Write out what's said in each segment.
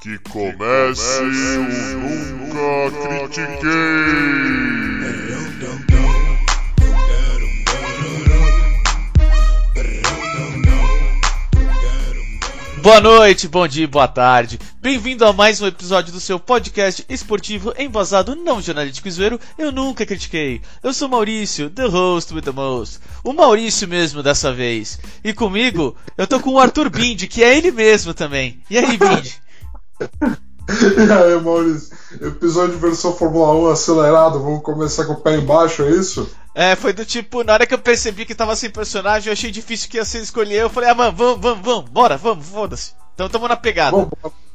Que comece o Nunca Critiquei! Boa noite, bom dia, boa tarde. Bem-vindo a mais um episódio do seu podcast esportivo embasado não jornalístico e zoeiro, Eu Nunca Critiquei. Eu sou Maurício, the host with the most. O Maurício mesmo dessa vez. E comigo, eu tô com o Arthur Bindi, que é ele mesmo também. E aí, Bindi? E aí, Maurício? Episódio versão Fórmula 1 acelerado, vamos começar com o pé embaixo, é isso? É, foi do tipo, na hora que eu percebi que tava sem personagem, eu achei difícil que ia ser escolher. Eu falei, ah, mano, vamos, vamos, vamos, bora, vamos, foda-se. Então tamo na pegada. Vambora.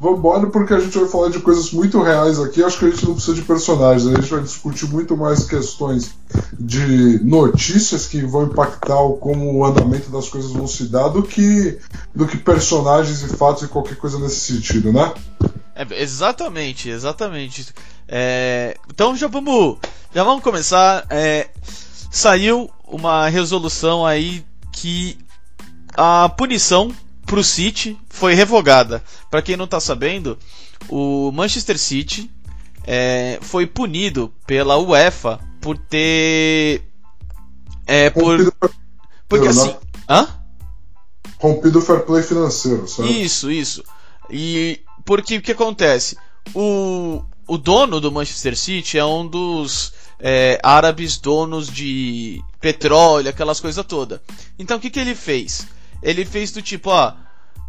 Vambora, porque a gente vai falar de coisas muito reais aqui. Acho que a gente não precisa de personagens, a gente vai discutir muito mais questões de notícias que vão impactar como o andamento das coisas vão se dar do que, do que personagens e fatos e qualquer coisa nesse sentido, né? É, exatamente, exatamente. É, então já vamos, já vamos começar. É, saiu uma resolução aí que a punição pro City foi revogada. Para quem não tá sabendo, o Manchester City é, foi punido pela UEFA por ter é, por porque assim, hã? Rompido o fair play financeiro, sabe? Isso, isso. E porque o que acontece? O, o dono do Manchester City é um dos é, árabes donos de petróleo, aquelas coisas todas. Então o que, que ele fez? Ele fez do tipo, ó,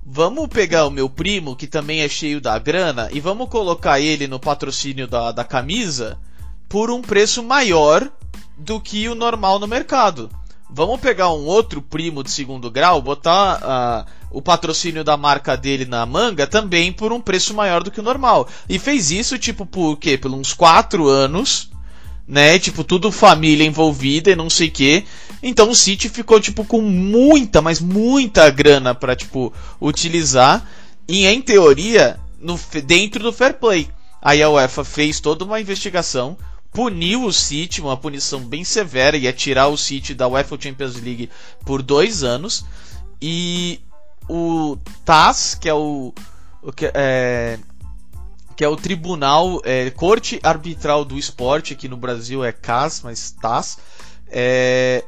vamos pegar o meu primo, que também é cheio da grana, e vamos colocar ele no patrocínio da, da camisa por um preço maior do que o normal no mercado. Vamos pegar um outro primo de segundo grau, botar uh, o patrocínio da marca dele na manga também por um preço maior do que o normal. E fez isso, tipo, por quê? Por uns 4 anos, né? Tipo, tudo família envolvida e não sei o quê. Então o City ficou, tipo, com muita, mas muita grana para tipo, utilizar. E em teoria, no, dentro do fair play. Aí a UEFA fez toda uma investigação, puniu o City, uma punição bem severa, ia tirar o City da UEFA Champions League por dois anos. E o TAS, que é o, o que, é, que é o Tribunal é, Corte Arbitral do Esporte, aqui no Brasil é CAS, mas TAS, é,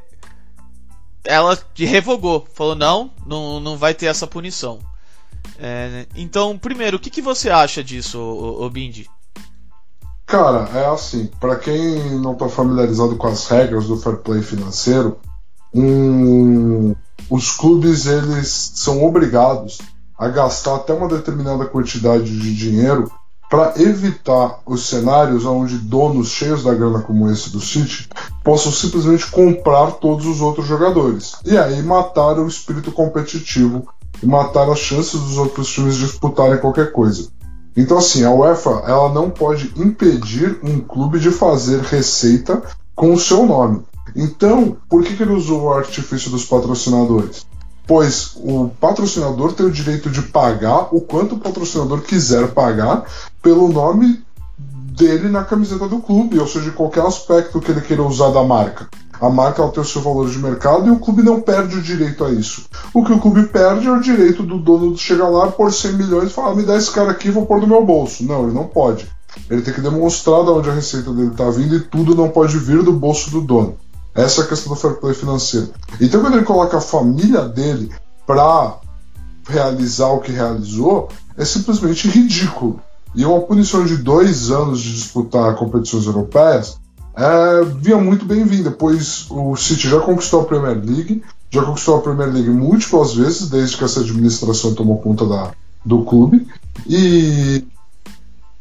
ela revogou, falou não, não, não vai ter essa punição. É, então, primeiro, o que, que você acha disso, o, o Bindi? Cara, é assim, para quem não está familiarizado com as regras do fair play financeiro, um, os clubes eles são obrigados a gastar até uma determinada quantidade de dinheiro para evitar os cenários onde donos cheios da grana como esse do City possam simplesmente comprar todos os outros jogadores e aí matar o espírito competitivo e matar as chances dos outros times disputarem qualquer coisa. Então, assim, a UEFA ela não pode impedir um clube de fazer receita com o seu nome. Então, por que, que ele usou o artifício dos patrocinadores? Pois o patrocinador tem o direito de pagar o quanto o patrocinador quiser pagar pelo nome dele na camiseta do clube, ou seja, qualquer aspecto que ele queira usar da marca. A marca tem o seu valor de mercado e o clube não perde o direito a isso. O que o clube perde é o direito do dono de chegar lá por 100 milhões e falar: ah, me dá esse cara aqui vou pôr no meu bolso. Não, ele não pode. Ele tem que demonstrar de onde a receita dele está vindo e tudo não pode vir do bolso do dono. Essa é a questão do fair play financeiro. Então, quando ele coloca a família dele para realizar o que realizou, é simplesmente ridículo. E uma punição de dois anos de disputar competições europeias é, muito bem-vinda, pois o City já conquistou a Premier League, já conquistou a Premier League múltiplas vezes desde que essa administração tomou conta da, do clube. E,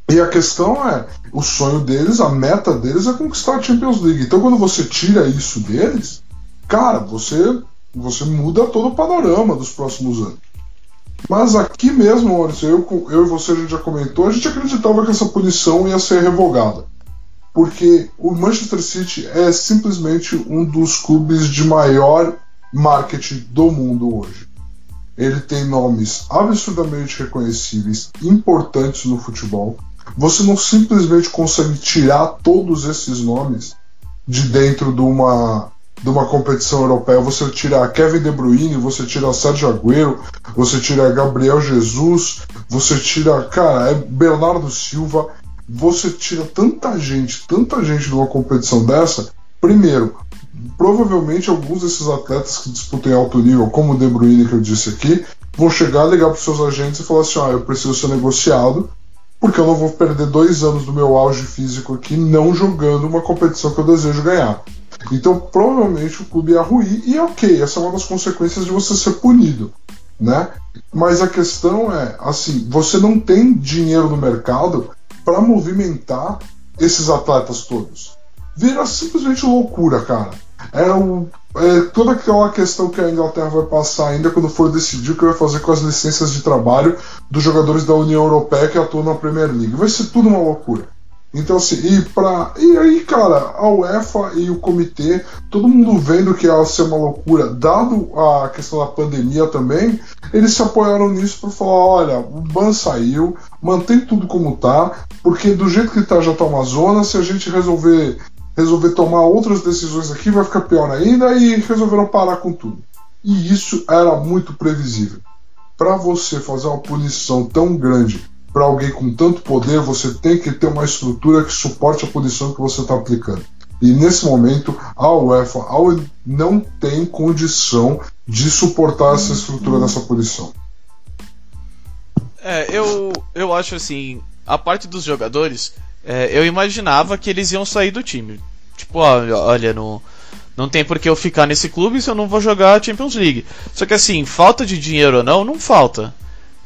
e a questão é: o sonho deles, a meta deles é conquistar a Champions League. Então, quando você tira isso deles, cara, você, você muda todo o panorama dos próximos anos. Mas aqui mesmo, Maurício, eu, eu e você a gente já comentou, a gente acreditava que essa punição ia ser revogada porque o Manchester City é simplesmente um dos clubes de maior marketing do mundo hoje. Ele tem nomes absurdamente reconhecíveis, importantes no futebol. Você não simplesmente consegue tirar todos esses nomes de dentro de uma de uma competição europeia, você tira Kevin De Bruyne, você tira Sérgio Agüero, você tira Gabriel Jesus, você tira, cara, é Bernardo Silva, você tira tanta gente, tanta gente de uma competição dessa. Primeiro, provavelmente alguns desses atletas que disputam em alto nível, como o De Bruyne que eu disse aqui, vão chegar, ligar para os seus agentes e falar assim: ah, eu preciso ser negociado, porque eu não vou perder dois anos do meu auge físico aqui não jogando uma competição que eu desejo ganhar. Então, provavelmente o clube ia ruir, e ok, essa é uma das consequências de você ser punido, né? Mas a questão é, assim, você não tem dinheiro no mercado para movimentar esses atletas todos. Vira simplesmente loucura, cara. É, é toda aquela questão que a Inglaterra vai passar ainda quando for decidir o que vai fazer com as licenças de trabalho dos jogadores da União Europeia que atuam na Premier League. Vai ser tudo uma loucura. Então, assim, e, pra, e aí, cara, a UEFA e o comitê, todo mundo vendo que ia ser uma loucura, dado a questão da pandemia também, eles se apoiaram nisso para falar: olha, o ban saiu, mantém tudo como tá, porque do jeito que tá já tá uma zona, se a gente resolver, resolver tomar outras decisões aqui, vai ficar pior ainda, e resolveram parar com tudo. E isso era muito previsível. Para você fazer uma punição tão grande para alguém com tanto poder, você tem que ter uma estrutura que suporte a punição que você está aplicando. E nesse momento, a UEFA não tem condição de suportar essa estrutura dessa punição. É, eu, eu acho assim, a parte dos jogadores, é, eu imaginava que eles iam sair do time. Tipo, olha, olha não, não tem por que eu ficar nesse clube se eu não vou jogar a Champions League. Só que assim, falta de dinheiro ou não, não falta.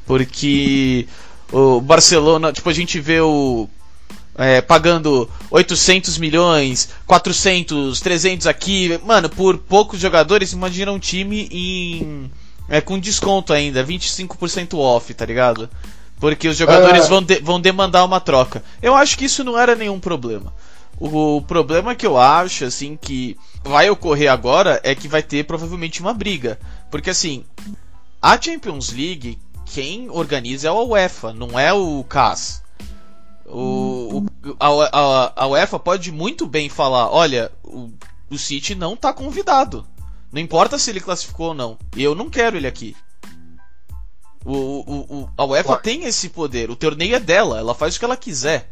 Porque o Barcelona, tipo, a gente vê o. É, pagando 800 milhões, 400, 300 aqui. Mano, por poucos jogadores, imagina um time em. É, com desconto ainda, 25% off, tá ligado? Porque os jogadores é... vão, de, vão demandar uma troca. Eu acho que isso não era nenhum problema. O, o problema que eu acho, assim, que vai ocorrer agora é que vai ter provavelmente uma briga. Porque, assim, a Champions League, quem organiza é a UEFA, não é o CAS. O, o a, a, a, UEFA pode muito bem falar: olha, o, o City não está convidado. Não importa se ele classificou ou não. Eu não quero ele aqui. O, o, o, a UEFA claro. tem esse poder. O torneio é dela. Ela faz o que ela quiser.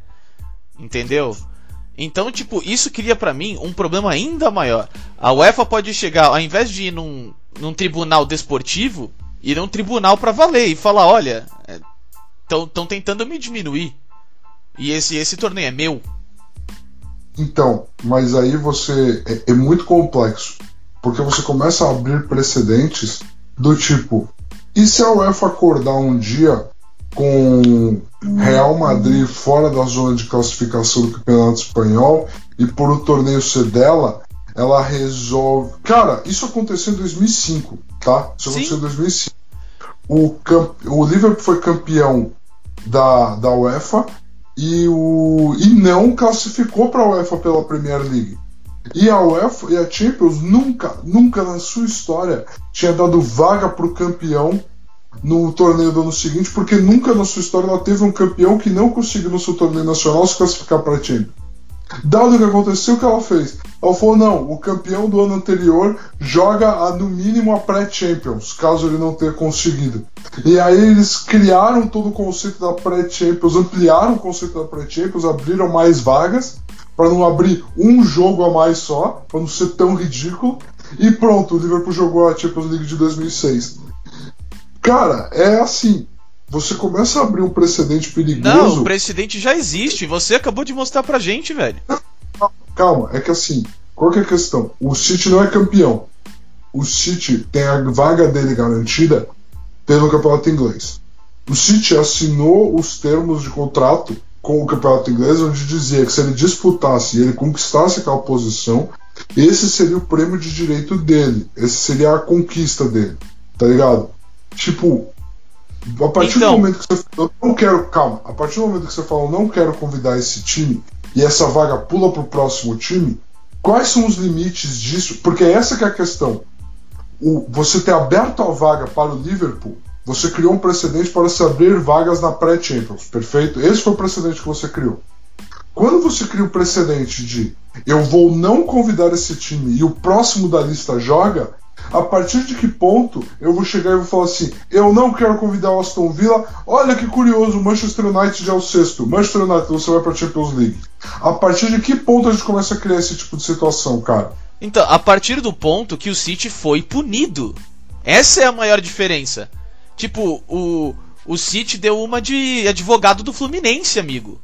Entendeu? Então, tipo, isso cria para mim um problema ainda maior. A UEFA pode chegar, ao invés de ir num, num tribunal desportivo, ir a um tribunal para valer e falar, olha, estão é, tentando me diminuir. E esse, esse torneio é meu. Então, mas aí você. É, é muito complexo. Porque você começa a abrir precedentes do tipo. E se a UEFA acordar um dia com Real Madrid fora da zona de classificação do Campeonato Espanhol e por o torneio ser dela, ela resolve. Cara, isso aconteceu em 2005, tá? Isso Sim. aconteceu em 2005. O, camp... o Liverpool foi campeão da, da UEFA e, o... e não classificou para a UEFA pela Premier League. E a UEFA e a Champions nunca, nunca na sua história tinha dado vaga para o campeão no torneio do ano seguinte, porque nunca na sua história ela teve um campeão que não conseguiu no seu torneio nacional se classificar para a Champions. Dado o que aconteceu, o que ela fez? Ela falou: não, o campeão do ano anterior joga a, no mínimo a pré-Champions, caso ele não tenha conseguido. E aí eles criaram todo o conceito da pré-Champions, ampliaram o conceito da pré-Champions, abriram mais vagas, para não abrir um jogo a mais só, para não ser tão ridículo. E pronto, o Liverpool jogou a Champions League de 2006. Cara, é assim. Você começa a abrir um precedente perigoso. Não, o precedente já existe. Você acabou de mostrar pra gente, velho. Calma, é que assim, qual que é a questão? O City não é campeão. O City tem a vaga dele garantida pelo campeonato inglês. O City assinou os termos de contrato com o campeonato inglês, onde dizia que se ele disputasse e ele conquistasse aquela posição, esse seria o prêmio de direito dele. Esse seria a conquista dele. Tá ligado? Tipo, a partir então... do momento que você eu não quero, calma, a partir do momento que você fala, eu não quero convidar esse time e essa vaga pula para o próximo time, quais são os limites disso? Porque essa que é a questão. O, você ter aberto a vaga para o Liverpool, você criou um precedente para se abrir vagas na pré-Champions, perfeito? Esse foi o precedente que você criou. Quando você cria o um precedente de eu vou não convidar esse time e o próximo da lista joga, a partir de que ponto eu vou chegar e vou falar assim: eu não quero convidar o Aston Villa. Olha que curioso, o Manchester United já é o sexto. Manchester United, você vai para Champions League. A partir de que ponto a gente começa a criar esse tipo de situação, cara? Então, a partir do ponto que o City foi punido. Essa é a maior diferença. Tipo, o, o City deu uma de advogado do Fluminense, amigo.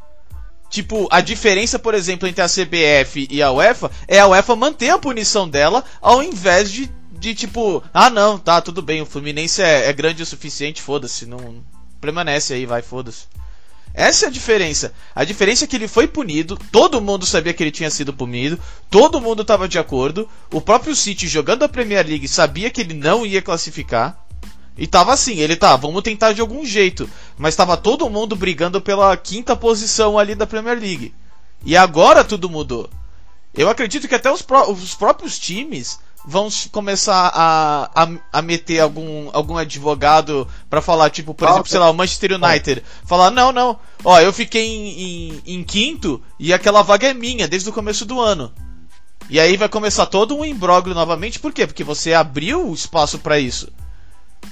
Tipo, a diferença, por exemplo, entre a CBF e a UEFA é a UEFA manter a punição dela ao invés de, de tipo, ah não, tá, tudo bem, o Fluminense é, é grande o suficiente, foda-se, não permanece aí, vai, foda-se. Essa é a diferença. A diferença é que ele foi punido, todo mundo sabia que ele tinha sido punido, todo mundo estava de acordo, o próprio City jogando a Premier League sabia que ele não ia classificar. E tava assim, ele tá, vamos tentar de algum jeito. Mas tava todo mundo brigando pela quinta posição ali da Premier League. E agora tudo mudou. Eu acredito que até os, pró os próprios times vão começar a, a, a, meter algum, algum advogado para falar, tipo, por ah, exemplo, sei lá, o Manchester United. Falar, não, não, ó, eu fiquei em, em, em, quinto e aquela vaga é minha desde o começo do ano. E aí vai começar todo um imbróglio novamente, por quê? Porque você abriu o espaço para isso.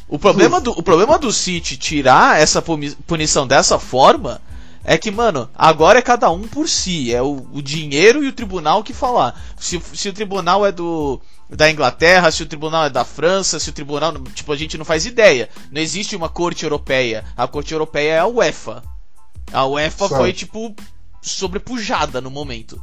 O problema, do, o problema do City tirar essa punição dessa forma é que, mano, agora é cada um por si. É o, o dinheiro e o tribunal que falar. Se, se, o tribunal é do da Inglaterra, se o tribunal é da França, se o tribunal. Tipo, a gente não faz ideia. Não existe uma corte europeia. A corte europeia é a UEFA. A UEFA foi, tipo, sobrepujada no momento.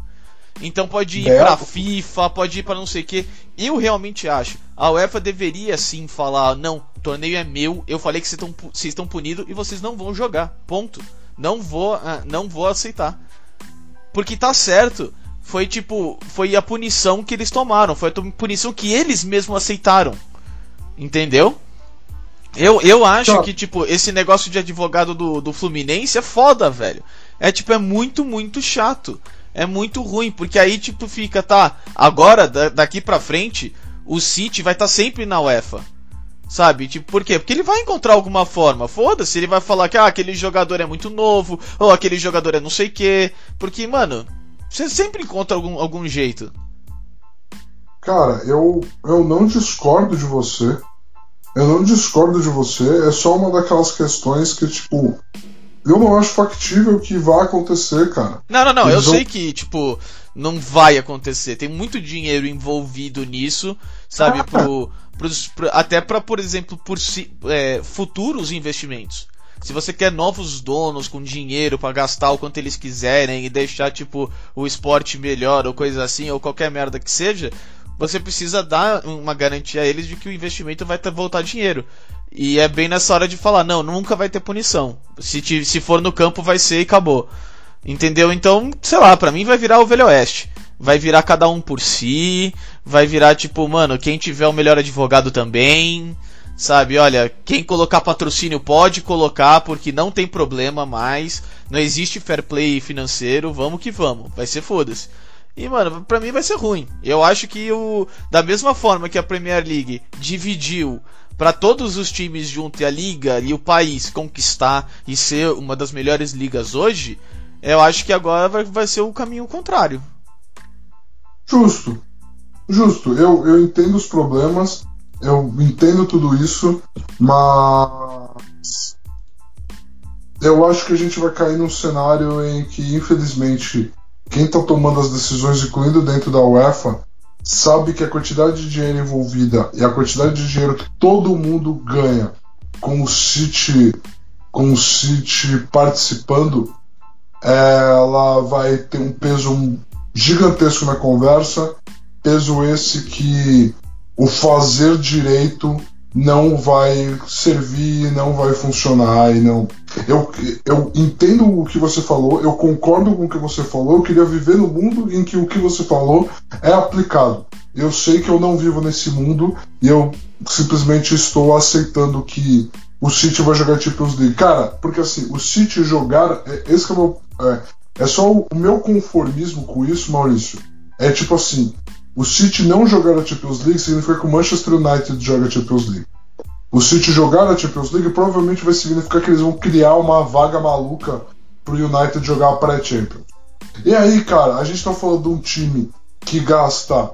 Então pode ir para FIFA, pode ir para não sei o que. Eu realmente acho. A UEFA deveria sim falar: não, o torneio é meu. Eu falei que vocês estão punidos e vocês não vão jogar. Ponto. Não vou, ah, não vou aceitar. Porque tá certo. Foi tipo, foi a punição que eles tomaram. Foi a punição que eles mesmos aceitaram. Entendeu? Eu, eu acho que, tipo, esse negócio de advogado do, do Fluminense é foda, velho. É tipo, é muito, muito chato é muito ruim, porque aí tipo fica, tá, agora daqui pra frente o City vai estar tá sempre na UEFA. Sabe? Tipo, por quê? Porque ele vai encontrar alguma forma. Foda-se, ele vai falar que ah, aquele jogador é muito novo, ou aquele jogador é não sei o quê. Porque, mano, você sempre encontra algum, algum jeito. Cara, eu, eu não discordo de você. Eu não discordo de você. É só uma daquelas questões que, tipo, eu não acho factível que vá acontecer, cara. Não, não, não. Eles eu vão... sei que, tipo, não vai acontecer. Tem muito dinheiro envolvido nisso, sabe? Ah. Pro, pro, até para, por exemplo, por é, futuros investimentos. Se você quer novos donos com dinheiro para gastar o quanto eles quiserem e deixar, tipo, o esporte melhor ou coisa assim, ou qualquer merda que seja, você precisa dar uma garantia a eles de que o investimento vai voltar dinheiro. E é bem nessa hora de falar, não, nunca vai ter punição. Se, te, se for no campo, vai ser e acabou. Entendeu? Então, sei lá, pra mim vai virar o Velho Oeste. Vai virar cada um por si. Vai virar tipo, mano, quem tiver o melhor advogado também. Sabe, olha, quem colocar patrocínio pode colocar porque não tem problema mais. Não existe fair play financeiro. Vamos que vamos. Vai ser foda-se. E, mano, pra mim vai ser ruim. Eu acho que o. Da mesma forma que a Premier League dividiu para todos os times junto e a liga e o país conquistar e ser uma das melhores ligas hoje, eu acho que agora vai, vai ser o caminho contrário. Justo. Justo. Eu, eu entendo os problemas, eu entendo tudo isso, mas. Eu acho que a gente vai cair num cenário em que, infelizmente, quem está tomando as decisões, incluindo dentro da UEFA, sabe que a quantidade de dinheiro envolvida e a quantidade de dinheiro que todo mundo ganha com o City, com o City participando, ela vai ter um peso gigantesco na conversa, peso esse que o fazer direito não vai servir, não vai funcionar e não. Eu, eu entendo o que você falou, eu concordo com o que você falou, eu queria viver no mundo em que o que você falou é aplicado. Eu sei que eu não vivo nesse mundo e eu simplesmente estou aceitando que o City vai jogar Champions League. Cara, porque assim, o City jogar. É, esse é, meu, é, é só o meu conformismo com isso, Maurício. É tipo assim, o City não jogar a Champions League significa que o Manchester United joga a Champions League. O City jogar a Champions League provavelmente vai significar que eles vão criar uma vaga maluca pro United jogar a pré-Champions. E aí, cara, a gente tá falando de um time que gasta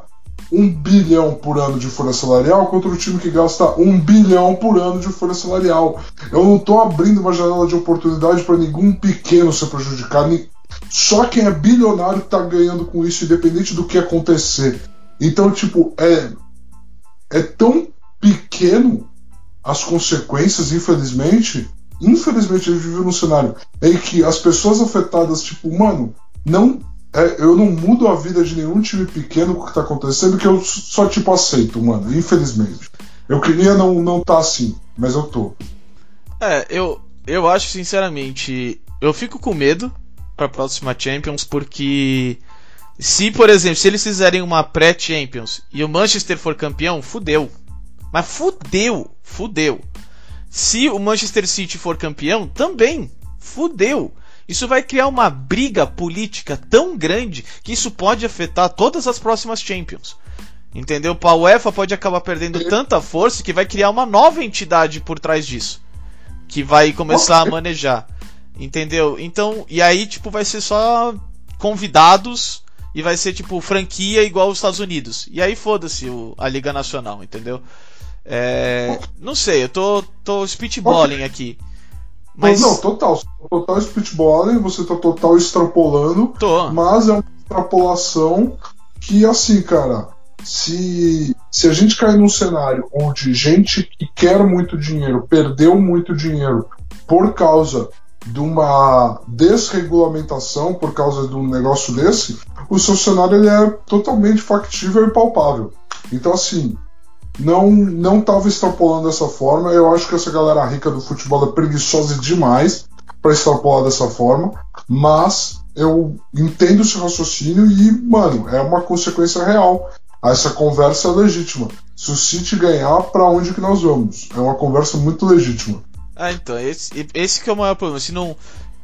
um bilhão por ano de folha salarial contra um time que gasta um bilhão por ano de folha salarial. Eu não tô abrindo uma janela de oportunidade para nenhum pequeno ser prejudicado. Só quem é bilionário tá ganhando com isso, independente do que acontecer. Então, tipo, é, é tão pequeno as consequências, infelizmente. Infelizmente, a gente vive num cenário em que as pessoas afetadas, tipo, mano, não. É, eu não mudo a vida de nenhum time pequeno com o que tá acontecendo, que eu só, tipo, aceito, mano, infelizmente. Eu queria não, não tá assim, mas eu tô. É, eu, eu acho, sinceramente, eu fico com medo pra próxima Champions, porque se, por exemplo, se eles fizerem uma pré-Champions e o Manchester for campeão, fudeu. Mas fudeu, fudeu. Se o Manchester City for campeão, também fudeu. Isso vai criar uma briga política tão grande que isso pode afetar todas as próximas Champions. Entendeu? A UEFA pode acabar perdendo tanta força que vai criar uma nova entidade por trás disso. Que vai começar a manejar. Entendeu? Então, e aí, tipo, vai ser só convidados e vai ser, tipo, franquia igual os Estados Unidos. E aí, foda-se a Liga Nacional, entendeu? É, não sei, eu tô, tô speedballing aqui. Mas... Não, total. Total speedballing, você tá total extrapolando. Tô. Mas é uma extrapolação que, assim, cara, se, se a gente cair num cenário onde gente que quer muito dinheiro perdeu muito dinheiro por causa de uma desregulamentação, por causa de um negócio desse, o seu cenário ele é totalmente factível e palpável. Então, assim, não não estava extrapolando dessa forma. Eu acho que essa galera rica do futebol é preguiçosa demais para extrapolar dessa forma, mas eu entendo esse raciocínio e, mano, é uma consequência real. Essa conversa é legítima. Se o City ganhar, para onde que nós vamos? É uma conversa muito legítima. Ah, então, esse, esse que é o maior problema. Se não.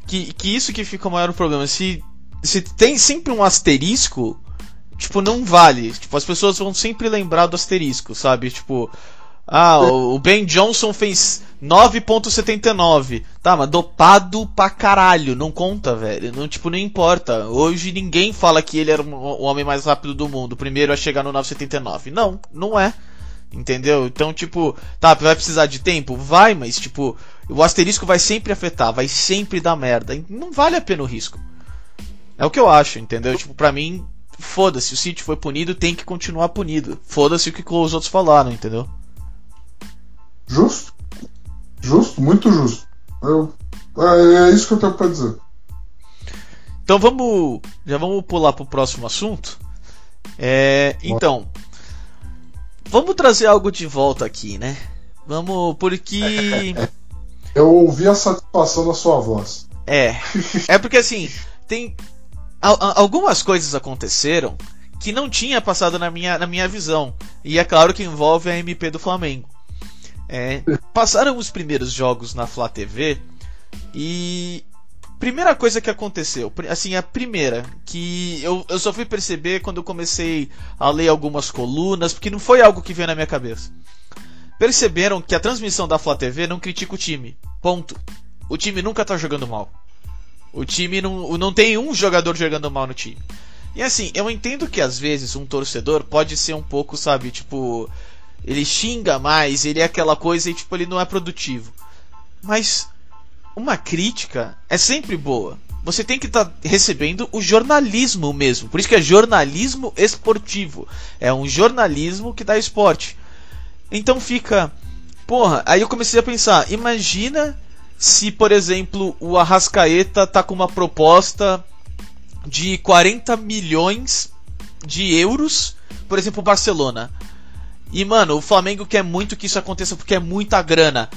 Que, que isso que fica o maior problema. Se, se tem sempre um asterisco, tipo, não vale. Tipo, as pessoas vão sempre lembrar do asterisco, sabe? Tipo, ah, o Ben Johnson fez 9.79. Tá, mas dopado pra caralho, não conta, velho. Não, tipo, não importa. Hoje ninguém fala que ele era o homem mais rápido do mundo, o primeiro a chegar no 9.79. Não, não é. Entendeu? Então, tipo, tá, vai precisar de tempo? Vai, mas, tipo, o asterisco vai sempre afetar, vai sempre dar merda. Não vale a pena o risco. É o que eu acho, entendeu? Tipo, pra mim, foda-se, o City foi punido, tem que continuar punido. Foda-se o que os outros falaram, entendeu? Justo. Justo, muito justo. Eu, é, é isso que eu tenho pra dizer. Então vamos. Já vamos pular pro próximo assunto. É, então. Vamos trazer algo de volta aqui, né? Vamos, porque. Eu ouvi a satisfação na sua voz. É. É porque assim, tem algumas coisas aconteceram que não tinha passado na minha, na minha visão. E é claro que envolve a MP do Flamengo. É, passaram os primeiros jogos na Flá TV e primeira coisa que aconteceu, assim, a primeira, que eu, eu só fui perceber quando eu comecei a ler algumas colunas, porque não foi algo que veio na minha cabeça. Perceberam que a transmissão da Flá TV não critica o time. Ponto. O time nunca tá jogando mal. O time não, não tem um jogador jogando mal no time. E assim, eu entendo que às vezes um torcedor pode ser um pouco, sabe, tipo, ele xinga mais, ele é aquela coisa e tipo, ele não é produtivo. Mas uma crítica é sempre boa. Você tem que estar tá recebendo o jornalismo mesmo. Por isso que é jornalismo esportivo. É um jornalismo que dá esporte. Então fica. Porra, aí eu comecei a pensar: imagina se, por exemplo, o Arrascaeta tá com uma proposta de 40 milhões de euros, por exemplo, o Barcelona. E, mano, o Flamengo quer muito que isso aconteça porque é muita grana.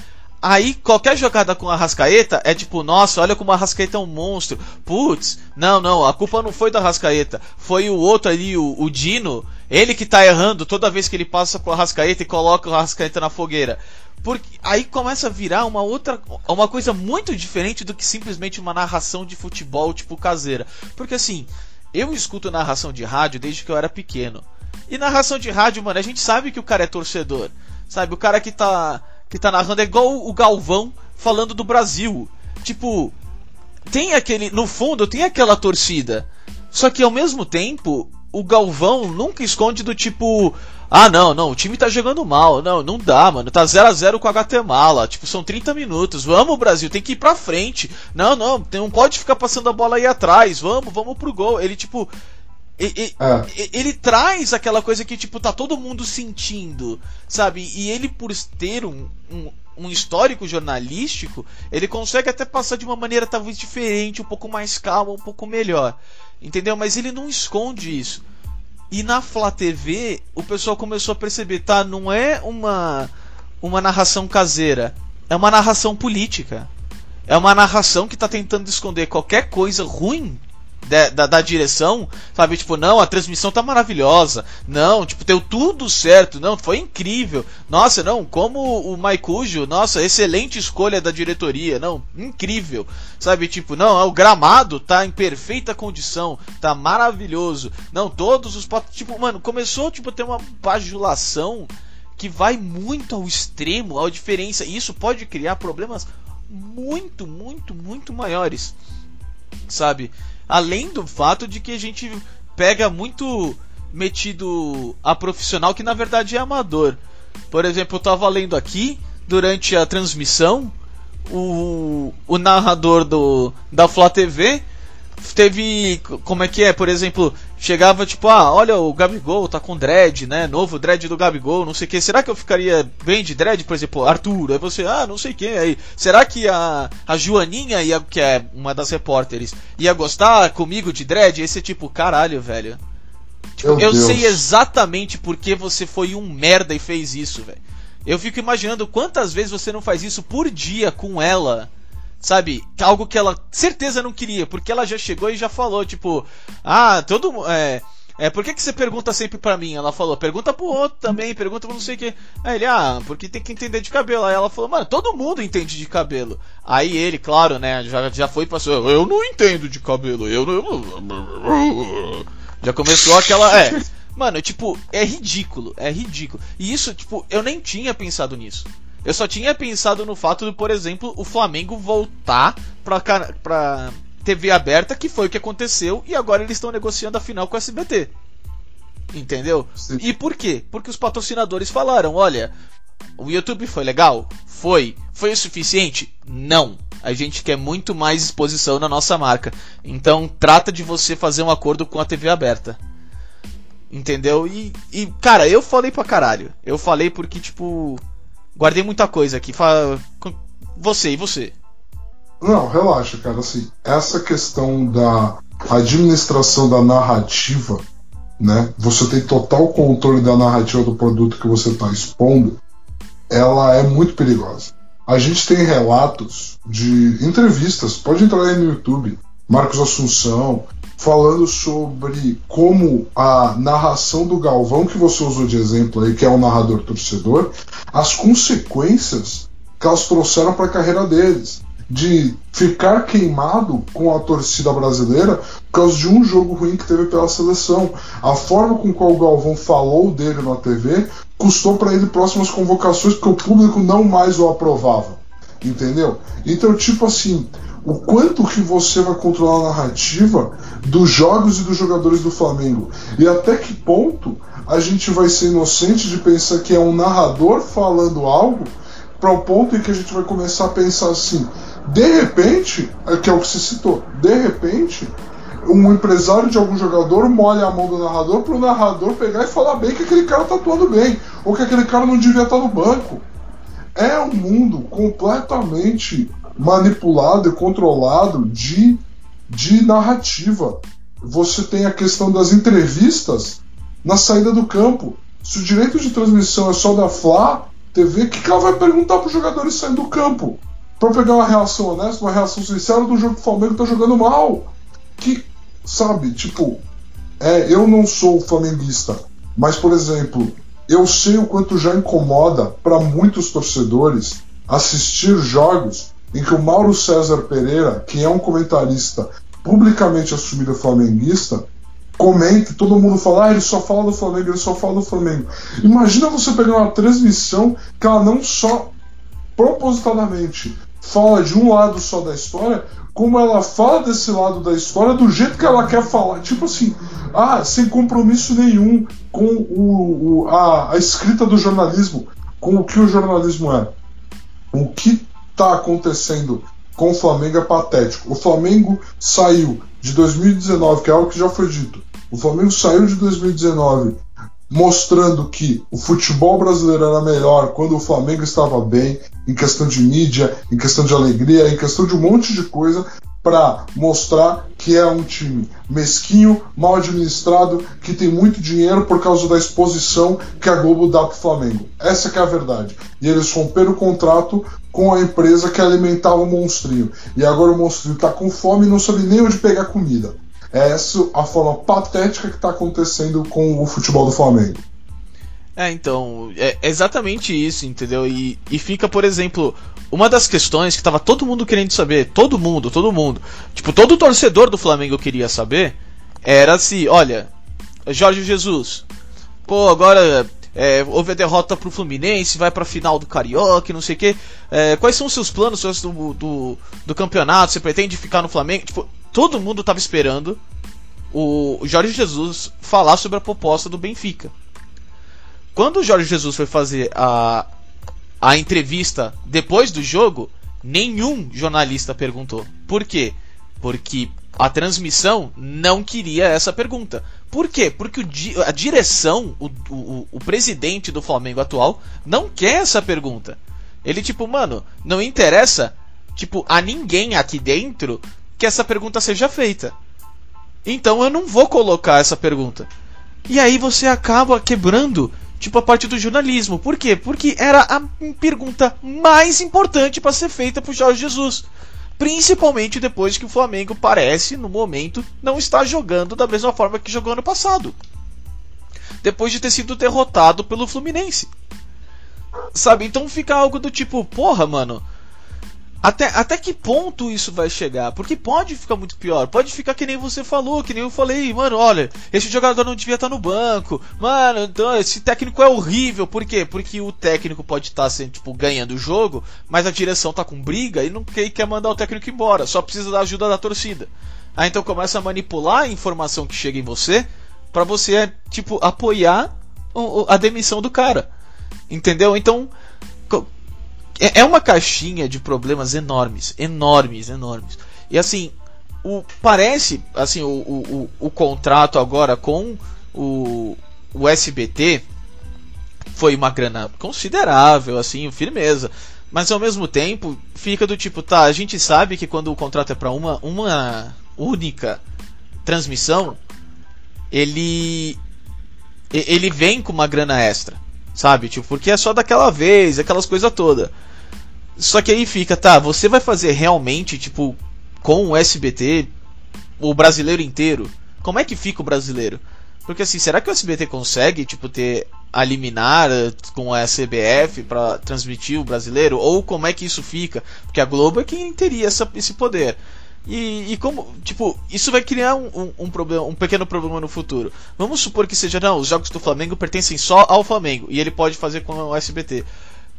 Aí, qualquer jogada com a Rascaeta é tipo, nossa, olha como a Rascaeta é um monstro. Putz, não, não, a culpa não foi da Rascaeta. Foi o outro ali, o, o Dino. Ele que tá errando toda vez que ele passa a Rascaeta e coloca o Rascaeta na fogueira. Porque aí começa a virar uma outra. Uma coisa muito diferente do que simplesmente uma narração de futebol, tipo caseira. Porque assim, eu escuto narração de rádio desde que eu era pequeno. E narração de rádio, mano, a gente sabe que o cara é torcedor. Sabe? O cara que tá que tá narrando é igual o Galvão falando do Brasil. Tipo, tem aquele. No fundo, tem aquela torcida. Só que ao mesmo tempo, o Galvão nunca esconde do tipo. Ah, não, não, o time tá jogando mal. Não, não dá, mano. Tá 0 a 0 com a Guatemala. Tipo, são 30 minutos. Vamos, Brasil, tem que ir pra frente. Não, não, não pode ficar passando a bola aí atrás. Vamos, vamos pro gol. Ele, tipo. Ele, é. ele traz aquela coisa que, tipo, tá todo mundo sentindo, sabe? E ele, por ter um, um, um histórico jornalístico, ele consegue até passar de uma maneira talvez diferente, um pouco mais calma, um pouco melhor. Entendeu? Mas ele não esconde isso. E na Flá TV, o pessoal começou a perceber, tá? Não é uma, uma narração caseira, é uma narração política. É uma narração que está tentando esconder qualquer coisa ruim da, da, da, direção, sabe? Tipo, não, a transmissão tá maravilhosa. Não, tipo, deu tudo certo. Não, foi incrível. Nossa, não, como o Maicujo, nossa, excelente escolha da diretoria. Não, incrível. Sabe? Tipo, não, o gramado tá em perfeita condição. Tá maravilhoso. Não, todos os. Tipo, mano, começou tipo, a ter uma bajulação que vai muito ao extremo, à diferença. E isso pode criar problemas muito, muito, muito maiores. Sabe? Além do fato de que a gente pega muito metido a profissional que na verdade é amador. Por exemplo, eu tava lendo aqui durante a transmissão o, o narrador do da Flá TV teve. Como é que é? Por exemplo, chegava tipo, ah, olha, o Gabigol tá com dread, né? Novo dread do Gabigol, não sei o que. Será que eu ficaria bem de dread? Por exemplo, Arthur, aí você, ah, não sei quem. Aí, será que a, a Joaninha, ia, que é uma das repórteres, ia gostar comigo de dread? Esse tipo, caralho, velho. Tipo, eu Deus. sei exatamente por que você foi um merda e fez isso, velho. Eu fico imaginando quantas vezes você não faz isso por dia com ela Sabe? Algo que ela certeza não queria, porque ela já chegou e já falou, tipo, ah, todo é, é, por que, que você pergunta sempre pra mim? Ela falou, pergunta pro outro também, pergunta pra não sei o que. Aí ele, ah, porque tem que entender de cabelo. Aí ela falou, mano, todo mundo entende de cabelo. Aí ele, claro, né, já, já foi e passou, eu não entendo de cabelo, eu não. Já começou aquela. É. Mano, tipo, é ridículo, é ridículo. E isso, tipo, eu nem tinha pensado nisso. Eu só tinha pensado no fato de, por exemplo, o Flamengo voltar pra, pra TV aberta, que foi o que aconteceu, e agora eles estão negociando a final com o SBT. Entendeu? Sim. E por quê? Porque os patrocinadores falaram: olha, o YouTube foi legal? Foi. Foi o suficiente? Não. A gente quer muito mais exposição na nossa marca. Então trata de você fazer um acordo com a TV aberta. Entendeu? E, e cara, eu falei pra caralho. Eu falei porque, tipo, Guardei muita coisa aqui. Fala, você e você. Não, relaxa, cara. Assim, essa questão da administração da narrativa, né? Você tem total controle da narrativa do produto que você está expondo. Ela é muito perigosa. A gente tem relatos de entrevistas, pode entrar aí no YouTube, Marcos Assunção, falando sobre como a narração do Galvão, que você usou de exemplo aí, que é o narrador torcedor, as consequências que elas trouxeram para a carreira deles. De ficar queimado com a torcida brasileira por causa de um jogo ruim que teve pela seleção. A forma com qual o Galvão falou dele na TV custou para ele próximas convocações porque o público não mais o aprovava. Entendeu? Então, tipo assim, o quanto que você vai controlar a narrativa dos jogos e dos jogadores do Flamengo e até que ponto a gente vai ser inocente de pensar que é um narrador falando algo para o ponto em que a gente vai começar a pensar assim, de repente, é que é o que se citou, de repente um empresário de algum jogador molha a mão do narrador para o narrador pegar e falar bem que aquele cara tá atuando bem, ou que aquele cara não devia estar no banco. É um mundo completamente manipulado e controlado de, de narrativa. Você tem a questão das entrevistas na saída do campo. Se o direito de transmissão é só da Fla TV, o que, que ela vai perguntar para os jogadores saindo do campo? Para pegar uma reação honesta, uma reação sincera do jogo que o Flamengo está jogando mal. Que, sabe, tipo, é, eu não sou flamenguista, mas, por exemplo, eu sei o quanto já incomoda para muitos torcedores assistir jogos em que o Mauro César Pereira, que é um comentarista publicamente assumido flamenguista, comenta, todo mundo fala, ah, ele só fala do Flamengo, ele só fala do Flamengo. Imagina você pegar uma transmissão que ela não só propositadamente fala de um lado só da história, como ela fala desse lado da história do jeito que ela quer falar. Tipo assim, ah, sem compromisso nenhum com o, o a, a escrita do jornalismo, com o que o jornalismo é. O que está acontecendo com o Flamengo é patético. O Flamengo saiu de 2019, que é algo que já foi dito. O Flamengo saiu de 2019 mostrando que o futebol brasileiro era melhor quando o Flamengo estava bem, em questão de mídia, em questão de alegria, em questão de um monte de coisa, para mostrar que é um time mesquinho, mal administrado, que tem muito dinheiro por causa da exposição que a Globo dá para o Flamengo. Essa é a verdade. E eles romperam o contrato com a empresa que alimentava o monstrinho. E agora o monstrinho está com fome e não sabe nem onde pegar comida. É essa a forma patética que está acontecendo com o futebol do Flamengo. É, então, é exatamente isso, entendeu? E, e fica, por exemplo, uma das questões que tava todo mundo querendo saber, todo mundo, todo mundo, tipo, todo torcedor do Flamengo queria saber, era se, olha, Jorge Jesus, pô, agora é, houve a derrota pro Fluminense, vai pra final do Carioca, não sei o que. É, quais são os seus planos do, do, do, campeonato? Você pretende ficar no Flamengo? Tipo, todo mundo tava esperando o Jorge Jesus falar sobre a proposta do Benfica. Quando o Jorge Jesus foi fazer a, a entrevista depois do jogo, nenhum jornalista perguntou. Por quê? Porque a transmissão não queria essa pergunta. Por quê? Porque a direção, o, o, o presidente do Flamengo atual, não quer essa pergunta. Ele, tipo, mano, não interessa, tipo, a ninguém aqui dentro que essa pergunta seja feita. Então eu não vou colocar essa pergunta. E aí você acaba quebrando tipo a parte do jornalismo. Por quê? Porque era a pergunta mais importante para ser feita pro Jorge Jesus. Principalmente depois que o Flamengo parece, no momento, não estar jogando da mesma forma que jogou ano passado. Depois de ter sido derrotado pelo Fluminense. Sabe? Então fica algo do tipo, porra, mano. Até, até que ponto isso vai chegar? Porque pode ficar muito pior. Pode ficar que nem você falou, que nem eu falei, mano, olha, esse jogador não devia estar no banco. Mano, então esse técnico é horrível. Por quê? Porque o técnico pode estar sendo, tipo, ganhando o jogo, mas a direção tá com briga e não quer, quer mandar o técnico embora. Só precisa da ajuda da torcida. Aí então começa a manipular a informação que chega em você para você, tipo, apoiar a demissão do cara. Entendeu? Então é, é uma caixinha de problemas enormes, enormes, enormes. E assim, o, parece, assim, o, o, o, contrato agora com o, o SBT foi uma grana considerável, assim, firmeza. Mas ao mesmo tempo, fica do tipo, tá, a gente sabe que quando o contrato é para uma, uma única transmissão, ele ele vem com uma grana extra, sabe? Tipo, porque é só daquela vez, aquelas coisas todas. Só que aí fica, tá, você vai fazer realmente, tipo, com o SBT, o brasileiro inteiro? Como é que fica o brasileiro? Porque assim, será que o SBT consegue, tipo, ter a liminar eh, com a CBF para transmitir o brasileiro? Ou como é que isso fica? Porque a Globo é quem teria essa, esse poder. E, e, como, tipo, isso vai criar um, um, um, problema, um pequeno problema no futuro. Vamos supor que seja, não, os jogos do Flamengo pertencem só ao Flamengo e ele pode fazer com o SBT.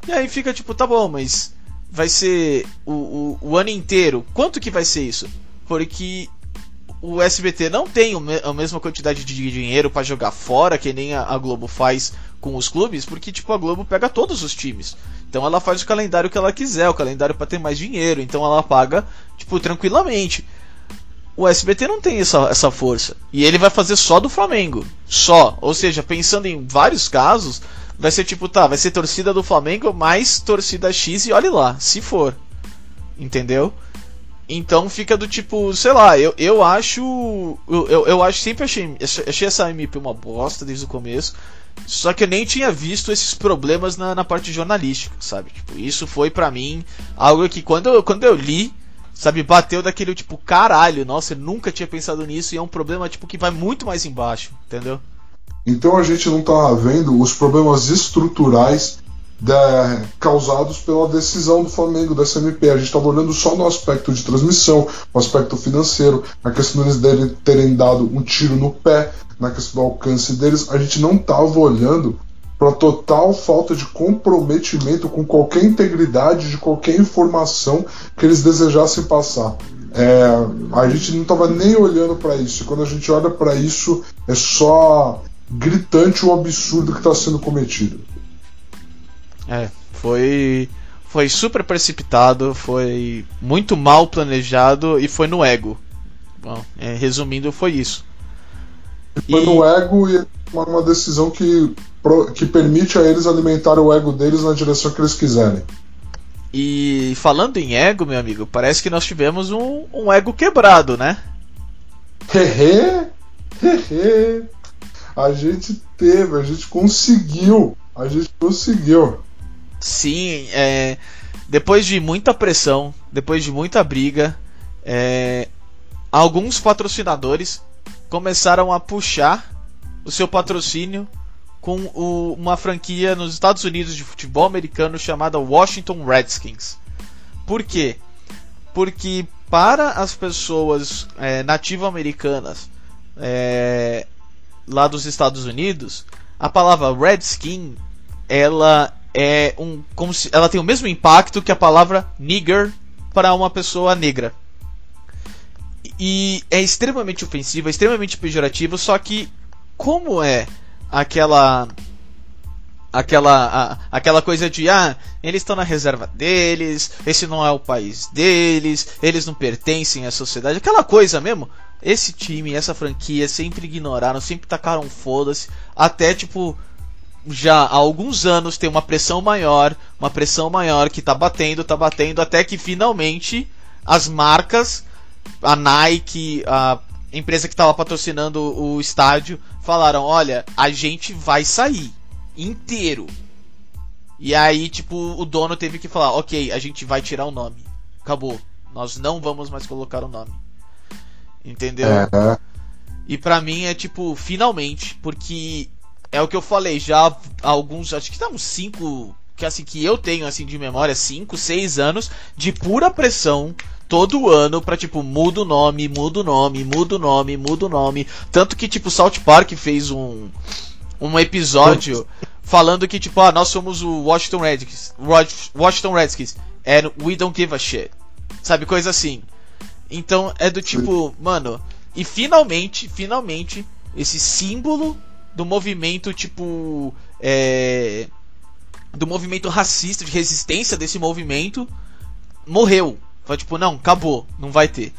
E aí fica tipo, tá bom, mas vai ser o, o, o, ano inteiro. Quanto que vai ser isso? Porque o SBT não tem a mesma quantidade de dinheiro para jogar fora que nem a, a, Globo faz com os clubes, porque tipo a Globo pega todos os times. Então ela faz o calendário que ela quiser, o calendário para ter mais dinheiro, então ela paga tipo tranquilamente. O SBT não tem essa, essa força. E ele vai fazer só do Flamengo. Só. Ou seja, pensando em vários casos, vai ser tipo, tá, vai ser torcida do Flamengo mais torcida X e olhe lá, se for. Entendeu? Então fica do tipo, sei lá, eu, eu acho. Eu, eu, eu acho sempre achei, achei essa MP uma bosta desde o começo. Só que eu nem tinha visto esses problemas na, na parte jornalística, sabe? Tipo, isso foi para mim algo que quando, quando eu li, sabe, bateu daquele tipo, caralho, nossa, eu nunca tinha pensado nisso e é um problema tipo que vai muito mais embaixo, entendeu? Então a gente não está vendo os problemas estruturais da, causados pela decisão do Flamengo, da SMP. A gente estava olhando só no aspecto de transmissão, no aspecto financeiro, na questão deles terem dado um tiro no pé, na questão do alcance deles. A gente não estava olhando para total falta de comprometimento com qualquer integridade de qualquer informação que eles desejassem passar. é, a gente não estava nem olhando para isso. Quando a gente olha para isso, é só gritante o absurdo que está sendo cometido. É, foi foi super precipitado, foi muito mal planejado e foi no ego. Bom, é, resumindo, foi isso. Foi e... no ego e uma, uma decisão que, que permite a eles alimentar o ego deles na direção que eles quiserem. E falando em ego, meu amigo, parece que nós tivemos um, um ego quebrado, né? Hehe, hehe. A gente teve, a gente conseguiu, a gente conseguiu. Sim, é, depois de muita pressão, depois de muita briga, é, alguns patrocinadores começaram a puxar o seu patrocínio com o, uma franquia nos Estados Unidos de futebol americano chamada Washington Redskins. Por quê? Porque para as pessoas é, nativo-americanas é, lá dos Estados Unidos, a palavra Redskin ela é um como se ela tem o mesmo impacto que a palavra nigger para uma pessoa negra. E é extremamente ofensivo, é extremamente pejorativo, só que como é aquela aquela a, aquela coisa de ah, eles estão na reserva deles, esse não é o país deles, eles não pertencem à sociedade, aquela coisa mesmo. Esse time, essa franquia sempre ignoraram, sempre tacaram foda-se, até tipo já há alguns anos tem uma pressão maior, uma pressão maior que tá batendo, tá batendo, até que finalmente as marcas, a Nike, a empresa que estava patrocinando o estádio, falaram: olha, a gente vai sair inteiro. E aí, tipo, o dono teve que falar: ok, a gente vai tirar o nome. Acabou. Nós não vamos mais colocar o nome. Entendeu? É. E pra mim é tipo, finalmente, porque é o que eu falei já há alguns, acho que tá uns 5, que assim que eu tenho assim de memória, 5, 6 anos de pura pressão todo ano pra, tipo, muda o nome, muda o nome, muda o nome, muda o nome. Tanto que, tipo, South Park fez um, um episódio falando que, tipo, ah, nós somos o Washington Redskins, Washington Redskins, and we don't give a shit. Sabe, coisa assim. Então, é do tipo, mano, e finalmente, finalmente, esse símbolo do movimento, tipo. É, do movimento racista, de resistência desse movimento, morreu. Foi tipo, não, acabou, não vai ter.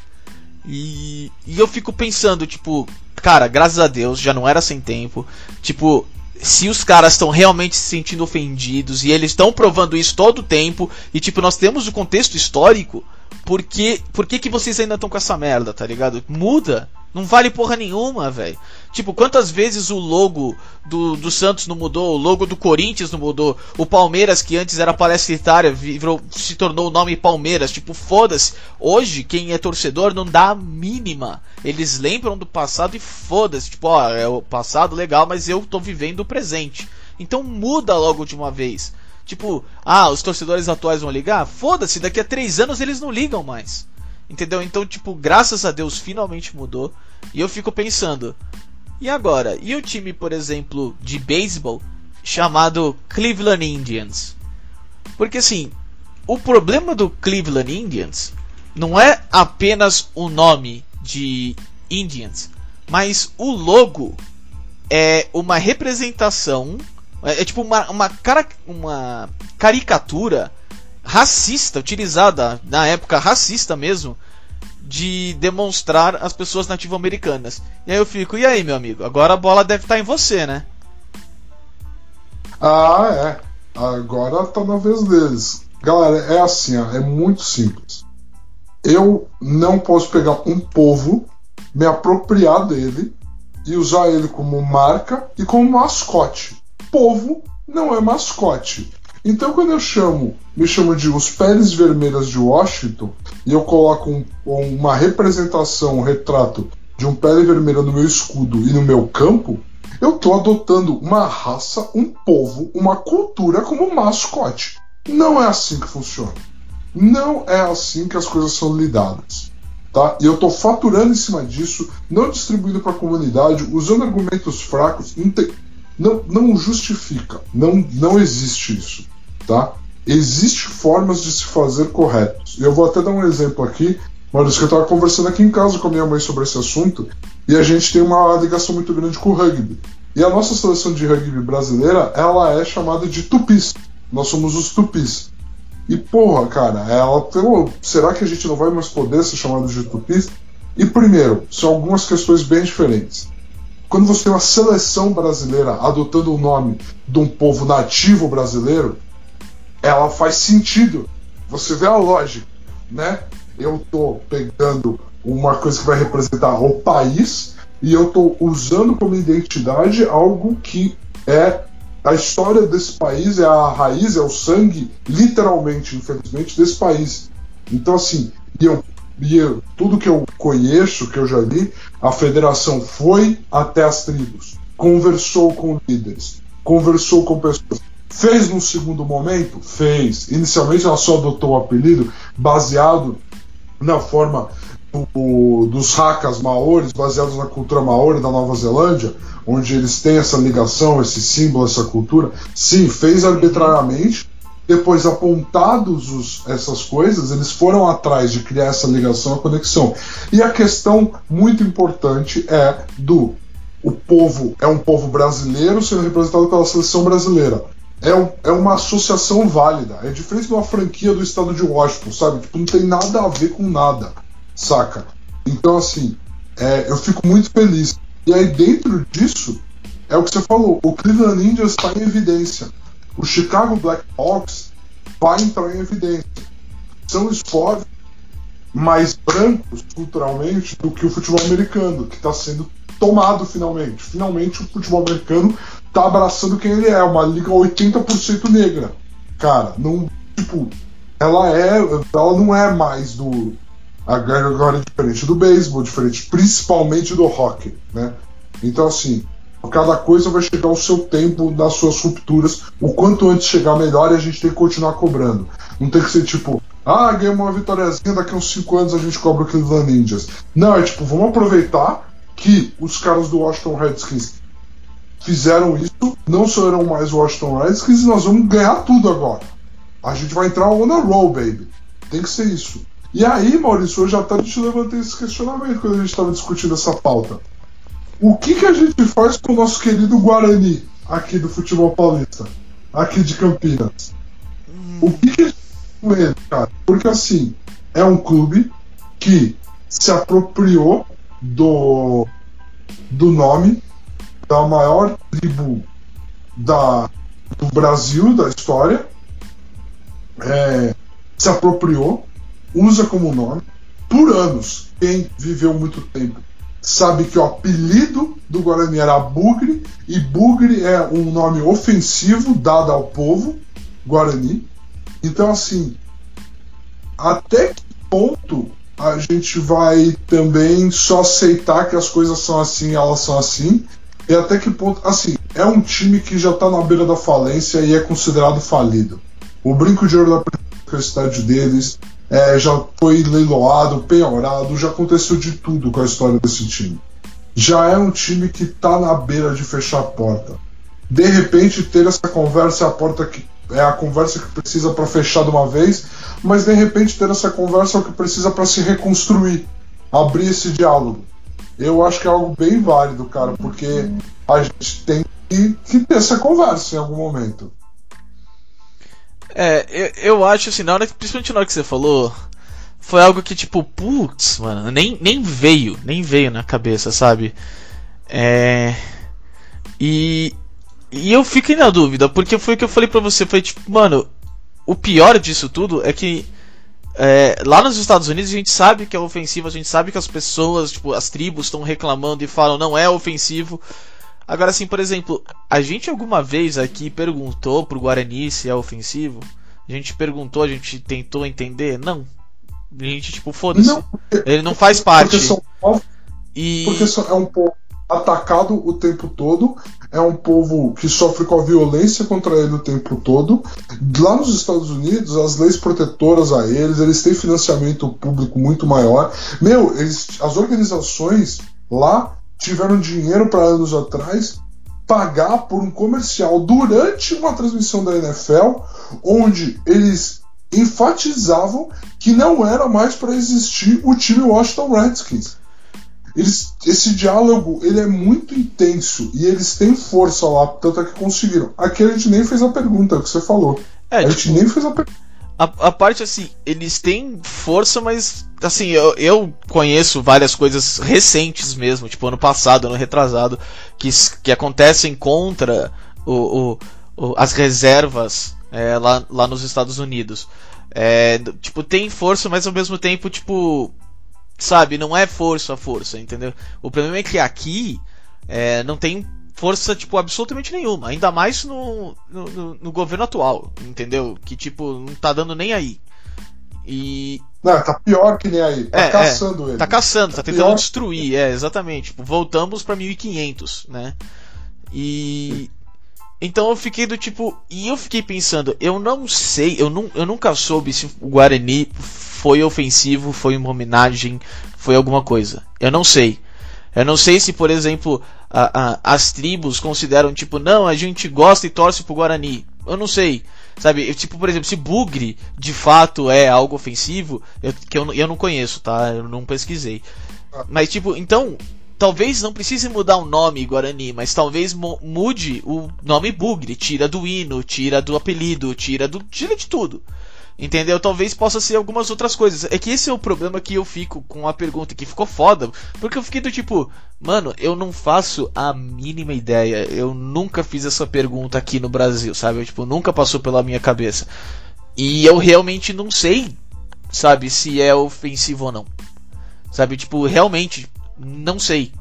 E, e eu fico pensando, tipo, cara, graças a Deus, já não era sem tempo. Tipo, se os caras estão realmente se sentindo ofendidos e eles estão provando isso todo o tempo, e tipo, nós temos o contexto histórico, por que, por que, que vocês ainda estão com essa merda, tá ligado? Muda. Não vale porra nenhuma, velho. Tipo, quantas vezes o logo do, do Santos não mudou, o logo do Corinthians não mudou, o Palmeiras, que antes era palestra virou, se tornou o nome Palmeiras. Tipo, foda-se. Hoje, quem é torcedor não dá a mínima. Eles lembram do passado e foda-se. Tipo, ó, é o passado legal, mas eu tô vivendo o presente. Então muda logo de uma vez. Tipo, ah, os torcedores atuais vão ligar? Foda-se, daqui a três anos eles não ligam mais. Entendeu? Então, tipo, graças a Deus finalmente mudou. E eu fico pensando, e agora? E o time, por exemplo, de beisebol chamado Cleveland Indians? Porque assim, o problema do Cleveland Indians não é apenas o nome de Indians, mas o logo é uma representação, é, é tipo uma, uma, cara, uma caricatura racista, utilizada na época racista mesmo, de demonstrar as pessoas nativo-americanas. E aí eu fico, e aí, meu amigo? Agora a bola deve estar tá em você, né? Ah, é. Agora tá na vez deles. Galera, é assim, ó, é muito simples. Eu não posso pegar um povo, me apropriar dele e usar ele como marca e como mascote. Povo não é mascote. Então, quando eu chamo, me chamo de Os Peles Vermelhas de Washington, e eu coloco um, uma representação, um retrato de um pele vermelha no meu escudo e no meu campo, eu estou adotando uma raça, um povo, uma cultura como mascote. Não é assim que funciona. Não é assim que as coisas são lidadas. Tá? E eu estou faturando em cima disso, não distribuindo para a comunidade, usando argumentos fracos. Não, não, justifica. Não, não existe isso tá? Existem formas de se fazer corretos. Eu vou até dar um exemplo aqui Maurício, que eu estava conversando aqui em casa com a minha mãe sobre esse assunto e a gente tem uma ligação muito grande com o rugby. E a nossa seleção de rugby brasileira, ela é chamada de tupis. Nós somos os tupis. E porra, cara, ela será que a gente não vai mais poder ser chamado de tupis? E primeiro, são algumas questões bem diferentes. Quando você tem uma seleção brasileira adotando o nome de um povo nativo brasileiro, ela faz sentido. Você vê a lógica, né? Eu tô pegando uma coisa que vai representar o país e eu tô usando como identidade algo que é a história desse país, é a raiz, é o sangue, literalmente, infelizmente, desse país. Então, assim, eu eu, tudo que eu conheço, que eu já li, a federação foi até as tribos, conversou com líderes, conversou com pessoas. Fez no segundo momento? Fez. Inicialmente ela só adotou o apelido baseado na forma do, dos hakas maores, baseados na cultura maori da Nova Zelândia, onde eles têm essa ligação, esse símbolo, essa cultura. Sim, fez arbitrariamente, depois apontados os, essas coisas, eles foram atrás de criar essa ligação, a conexão. E a questão muito importante é do o povo é um povo brasileiro sendo representado pela seleção brasileira. É, um, é uma associação válida. É diferente de uma franquia do estado de Washington, sabe? Tipo, não tem nada a ver com nada, saca? Então, assim, é, eu fico muito feliz. E aí, dentro disso, é o que você falou: o Cleveland Indians está em evidência o Chicago Blackhawks vai entrar em evidência. São esportes mais brancos culturalmente do que o futebol americano, que está sendo tomado finalmente. Finalmente o futebol americano está abraçando quem ele é, uma liga 80% negra. Cara, não, tipo, ela é, ela não é mais do agora é diferente do beisebol, diferente principalmente do hockey, né? Então assim, Cada coisa vai chegar ao seu tempo nas suas rupturas. O quanto antes chegar melhor e a gente tem que continuar cobrando. Não tem que ser tipo, ah, ganhei uma vitóriazinha, daqui a uns 5 anos a gente cobra o Cleveland Ninjas. Não, é tipo, vamos aproveitar que os caras do Washington Redskins fizeram isso, não serão mais Washington Redskins e nós vamos ganhar tudo agora. A gente vai entrar on a roll, baby. Tem que ser isso. E aí, Maurício, hoje à tarde eu te levantei esse questionamento quando a gente estava discutindo essa pauta. O que, que a gente faz com o nosso querido Guarani aqui do futebol paulista? Aqui de Campinas? O que, que a gente faz cara? Porque assim, é um clube que se apropriou do, do nome da maior tribo da, do Brasil, da história, é, se apropriou, usa como nome, por anos. Quem viveu muito tempo sabe que o apelido do Guarani era Bugre, e Bugre é um nome ofensivo dado ao povo Guarani. Então, assim, até que ponto a gente vai também só aceitar que as coisas são assim, elas são assim, e até que ponto, assim, é um time que já está na beira da falência e é considerado falido. O brinco de ouro da estádio deles, é, já foi leiloado, penhorado, já aconteceu de tudo com a história desse time. Já é um time que está na beira de fechar a porta. De repente, ter essa conversa é a porta que é a conversa que precisa para fechar de uma vez, mas de repente ter essa conversa é o que precisa para se reconstruir, abrir esse diálogo. Eu acho que é algo bem válido, cara, porque a gente tem que, que ter essa conversa em algum momento. É, eu, eu acho assim, na hora, principalmente na hora que você falou, foi algo que tipo, putz, mano, nem, nem veio, nem veio na cabeça, sabe? É. E. E eu fiquei na dúvida, porque foi o que eu falei pra você, foi tipo, mano, o pior disso tudo é que é, lá nos Estados Unidos a gente sabe que é ofensivo, a gente sabe que as pessoas, tipo, as tribos estão reclamando e falam não é ofensivo, Agora, assim, por exemplo, a gente alguma vez aqui perguntou pro Guarani se é ofensivo? A gente perguntou, a gente tentou entender? Não. A gente, tipo, foda-se. Ele não faz parte. Porque, são, e... porque é um povo atacado o tempo todo, é um povo que sofre com a violência contra ele o tempo todo. Lá nos Estados Unidos, as leis protetoras a eles, eles têm financiamento público muito maior. Meu, eles, as organizações lá tiveram dinheiro para anos atrás pagar por um comercial durante uma transmissão da NFL, onde eles enfatizavam que não era mais para existir o time Washington Redskins. Eles, esse diálogo ele é muito intenso e eles têm força lá, tanto é que conseguiram. Aqui a gente nem fez a pergunta, o que você falou. É, a tipo, gente nem fez a pergunta. A, a, parte assim, eles têm força, mas assim, eu, eu conheço várias coisas recentes mesmo, tipo ano passado, ano retrasado, que, que acontecem contra o, o, o as reservas é, lá, lá nos Estados Unidos. É, tipo, tem força, mas ao mesmo tempo, tipo, sabe, não é força a força, entendeu? O problema é que aqui é, não tem força, tipo, absolutamente nenhuma. Ainda mais no, no, no, governo atual, entendeu? Que, tipo, não tá dando nem aí. E. Não, tá pior que nem aí. Tá é, é caçando é, ele. Tá caçando, tá, tá tentando pior. destruir, é, exatamente. Tipo, voltamos pra 1500, né? E. Então eu fiquei do tipo. E eu fiquei pensando, eu não sei, eu, não, eu nunca soube se o Guarani foi ofensivo, foi uma homenagem, foi alguma coisa. Eu não sei. Eu não sei se, por exemplo, a, a, as tribos consideram, tipo, não, a gente gosta e torce pro Guarani. Eu não sei. Sabe, tipo, por exemplo, se bugre de fato é algo ofensivo, eu, que eu, eu não conheço, tá? Eu não pesquisei. Mas, tipo, então, talvez não precise mudar o nome Guarani, mas talvez mude o nome Bugre. Tira do hino, tira do apelido, tira do. tira de tudo. Entendeu? Talvez possa ser algumas outras coisas. É que esse é o problema que eu fico com a pergunta que ficou foda. Porque eu fiquei do tipo, mano, eu não faço a mínima ideia. Eu nunca fiz essa pergunta aqui no Brasil, sabe? Eu, tipo, nunca passou pela minha cabeça. E eu realmente não sei, sabe, se é ofensivo ou não. Sabe, tipo, realmente não sei.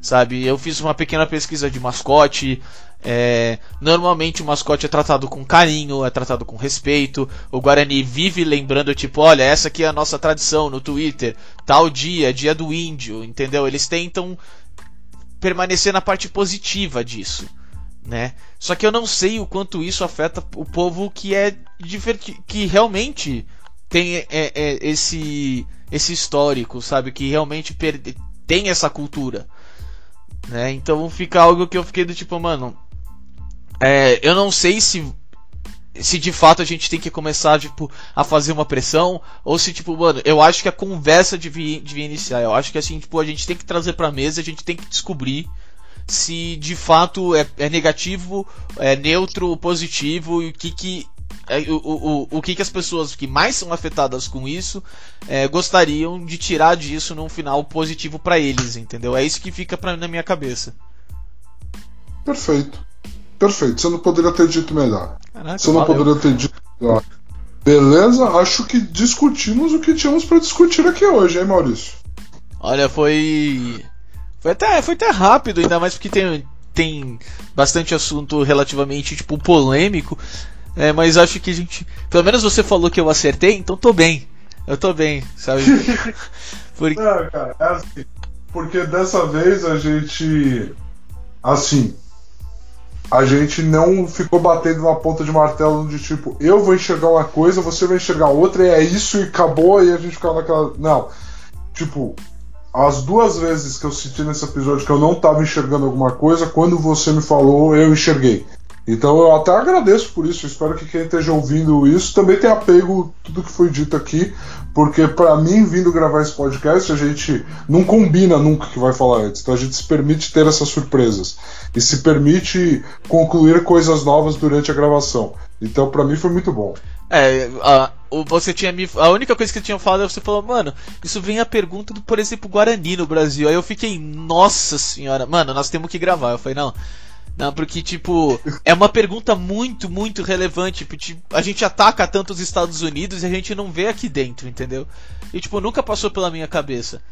Sabe, eu fiz uma pequena pesquisa de mascote, é, normalmente o mascote é tratado com carinho, é tratado com respeito. O Guarani vive lembrando, tipo, olha, essa aqui é a nossa tradição no Twitter, tal dia, dia do índio, entendeu? Eles tentam permanecer na parte positiva disso, né? Só que eu não sei o quanto isso afeta o povo que é que realmente tem é, é, esse esse histórico, sabe? Que realmente tem essa cultura. Né? Então fica algo que eu fiquei do tipo, mano, é, eu não sei se se de fato a gente tem que começar tipo, a fazer uma pressão ou se tipo, mano, eu acho que a conversa devia, devia iniciar. Eu acho que assim, tipo, a gente tem que trazer pra mesa, a gente tem que descobrir se de fato é, é negativo, é neutro, positivo e o que que é, o, o, o que, que as pessoas que mais são afetadas com isso é, gostariam de tirar disso num final positivo para eles, entendeu? É isso que fica pra, na minha cabeça. Perfeito. Perfeito, você não poderia ter dito melhor. Caraca, você não valeu. poderia ter dito melhor. Beleza? Acho que discutimos o que tínhamos para discutir aqui hoje, hein, Maurício? Olha, foi. Foi até, foi até rápido, ainda mais porque tem, tem bastante assunto relativamente tipo polêmico. É, mas acho que a gente. Pelo menos você falou que eu acertei, então tô bem. Eu tô bem, sabe? Por... Não, cara, é assim. Porque dessa vez a gente. Assim, a gente não ficou batendo na ponta de martelo de tipo, eu vou enxergar uma coisa, você vai enxergar outra, e é isso e acabou, e a gente ficava naquela. Não. Tipo, as duas vezes que eu senti nesse episódio que eu não estava enxergando alguma coisa, quando você me falou, eu enxerguei. Então eu até agradeço por isso. espero que quem esteja ouvindo isso também tenha pego tudo que foi dito aqui, porque para mim, vindo gravar esse podcast, a gente não combina nunca que vai falar antes. Então a gente se permite ter essas surpresas e se permite concluir coisas novas durante a gravação. Então para mim foi muito bom. É, a, você tinha me. A única coisa que tinha falado é você falou, mano, isso vem a pergunta do, por exemplo, Guarani no Brasil. Aí eu fiquei, nossa senhora, mano, nós temos que gravar. Eu falei, não, não, porque, tipo, é uma pergunta muito, muito relevante. Tipo, a gente ataca tanto os Estados Unidos e a gente não vê aqui dentro, entendeu? E, tipo, nunca passou pela minha cabeça,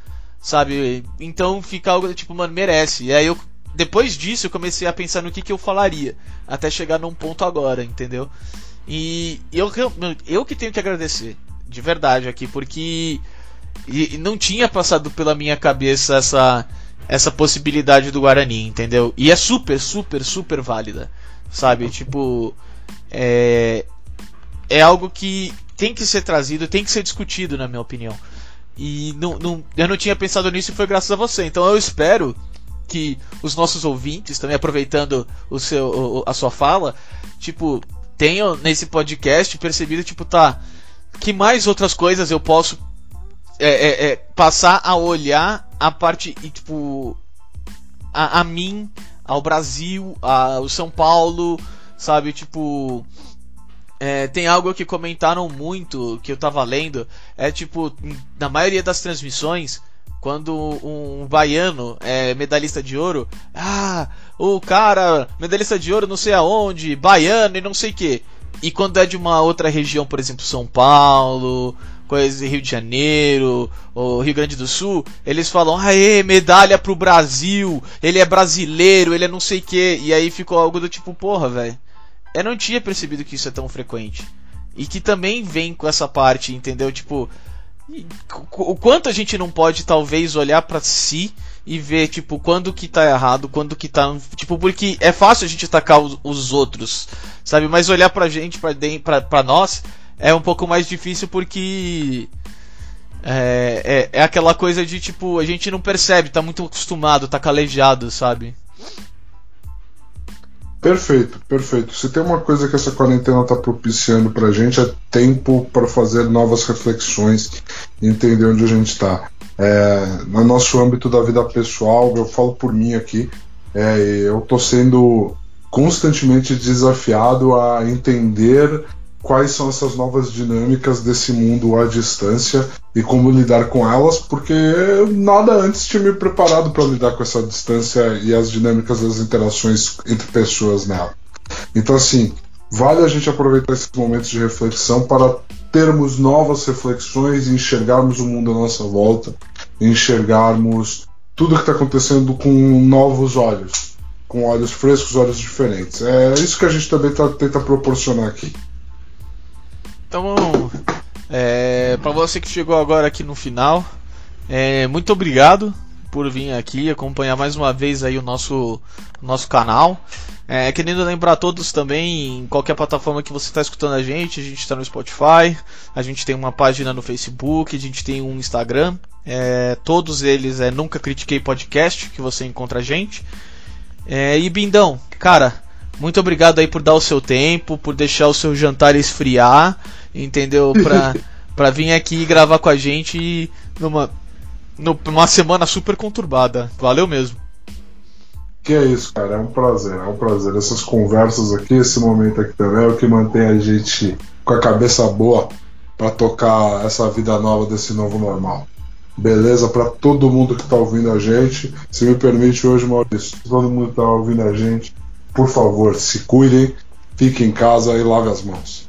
sabe? Então fica algo, tipo, mano, merece. E aí eu, depois disso, eu comecei a pensar no que, que eu falaria. Até chegar num ponto agora, entendeu? E eu, eu que tenho que agradecer, de verdade, aqui, porque e não tinha passado pela minha cabeça essa essa possibilidade do Guarani, entendeu? E é super, super, super válida, sabe? Tipo, é, é algo que tem que ser trazido, tem que ser discutido, na minha opinião. E não, não, eu não tinha pensado nisso e foi graças a você. Então eu espero que os nossos ouvintes, também aproveitando o seu, a sua fala, tipo, tenham nesse podcast percebido, tipo, tá que mais outras coisas eu posso é, é, é, passar a olhar a parte, e, tipo, a, a mim, ao Brasil, ao São Paulo, sabe? Tipo. É, tem algo que comentaram muito, que eu tava lendo, é tipo, na maioria das transmissões, quando um baiano é medalhista de ouro, ah, o cara, medalhista de ouro não sei aonde, baiano e não sei que. E quando é de uma outra região, por exemplo, São Paulo, coisa Rio de Janeiro, ou Rio Grande do Sul, eles falam, aê, medalha pro Brasil, ele é brasileiro, ele é não sei o que, e aí ficou algo do tipo, porra, velho eu não tinha percebido que isso é tão frequente. E que também vem com essa parte, entendeu? Tipo, o quanto a gente não pode talvez olhar para si e ver, tipo, quando que tá errado, quando que tá. Tipo, porque é fácil a gente atacar os, os outros, sabe? Mas olhar pra gente, pra, pra, pra nós, é um pouco mais difícil porque. É, é, é aquela coisa de tipo, a gente não percebe, tá muito acostumado, tá calejado, sabe? Perfeito, perfeito. Se tem uma coisa que essa quarentena está propiciando para a gente é tempo para fazer novas reflexões e entender onde a gente está. É, no nosso âmbito da vida pessoal, eu falo por mim aqui, é, eu estou sendo constantemente desafiado a entender quais são essas novas dinâmicas desse mundo à distância e como lidar com elas, porque nada antes tinha me preparado para lidar com essa distância e as dinâmicas das interações entre pessoas nela. Então, assim, vale a gente aproveitar esses momentos de reflexão para termos novas reflexões e enxergarmos o mundo à nossa volta, enxergarmos tudo que está acontecendo com novos olhos, com olhos frescos, olhos diferentes. É isso que a gente também tá, tenta proporcionar aqui. Então, é, para você que chegou agora aqui no final, é, muito obrigado por vir aqui acompanhar mais uma vez aí o nosso, nosso canal. É, querendo lembrar a todos também, em qualquer plataforma que você está escutando a gente, a gente está no Spotify, a gente tem uma página no Facebook, a gente tem um Instagram. É, todos eles é Nunca Critiquei Podcast, que você encontra a gente. É, e Bindão, cara, muito obrigado aí por dar o seu tempo, por deixar o seu jantar esfriar entendeu? Pra, pra vir aqui gravar com a gente numa, numa semana super conturbada. Valeu mesmo. Que é isso, cara. É um prazer, é um prazer. Essas conversas aqui, esse momento aqui também é o que mantém a gente com a cabeça boa para tocar essa vida nova desse novo normal. Beleza? Para todo mundo que tá ouvindo a gente. Se me permite hoje, Maurício, todo mundo que tá ouvindo a gente, por favor, se cuidem, fiquem em casa e lave as mãos.